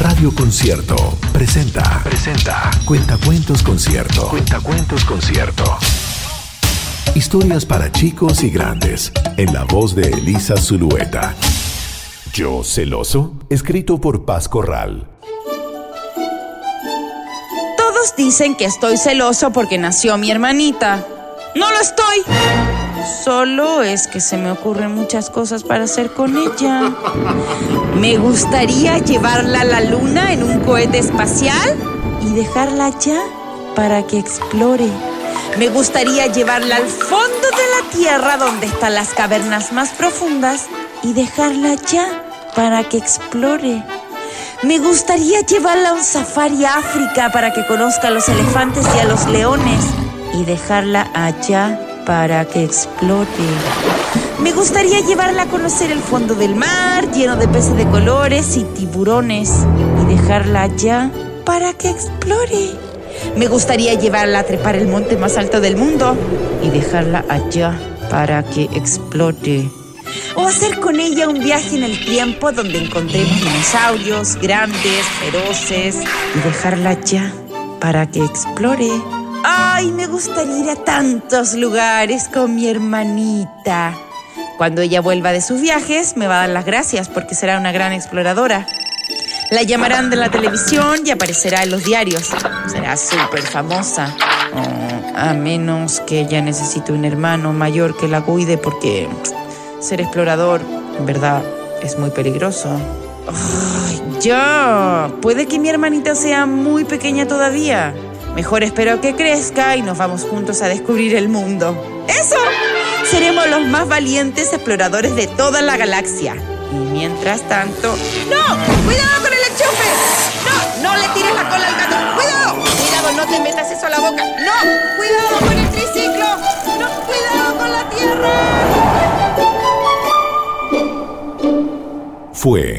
Radio Concierto presenta. Presenta. Cuentacuentos Concierto. Cuentacuentos Concierto. Historias para chicos y grandes. En la voz de Elisa Zulueta. Yo celoso. Escrito por Paz Corral. Todos dicen que estoy celoso porque nació mi hermanita. No lo estoy. Solo es que se me ocurren muchas cosas para hacer con ella. Me gustaría llevarla a la luna en un cohete espacial y dejarla allá para que explore. Me gustaría llevarla al fondo de la Tierra donde están las cavernas más profundas y dejarla allá para que explore. Me gustaría llevarla a un safari a África para que conozca a los elefantes y a los leones y dejarla allá para que explote. Me gustaría llevarla a conocer el fondo del mar, lleno de peces de colores y tiburones, y dejarla allá para que explore. Me gustaría llevarla a trepar el monte más alto del mundo y dejarla allá para que explote. O hacer con ella un viaje en el tiempo donde encontremos dinosaurios grandes, feroces, y dejarla allá para que explore. Ay, me gustaría ir a tantos lugares con mi hermanita. Cuando ella vuelva de sus viajes, me va a dar las gracias porque será una gran exploradora. La llamarán de la televisión y aparecerá en los diarios. Será súper famosa. Oh, a menos que ella necesite un hermano mayor que la cuide porque ser explorador, en verdad, es muy peligroso. Ay, ya. Puede que mi hermanita sea muy pequeña todavía. Mejor espero que crezca y nos vamos juntos a descubrir el mundo. ¡Eso! Seremos los más valientes exploradores de toda la galaxia. Y mientras tanto... ¡No! ¡Cuidado con el enchufe! ¡No! ¡No le tires la cola al gato! ¡Cuidado! ¡Cuidado! ¡No te metas eso a la boca! ¡No! ¡Cuidado con el triciclo! ¡No! ¡Cuidado con la tierra! Fue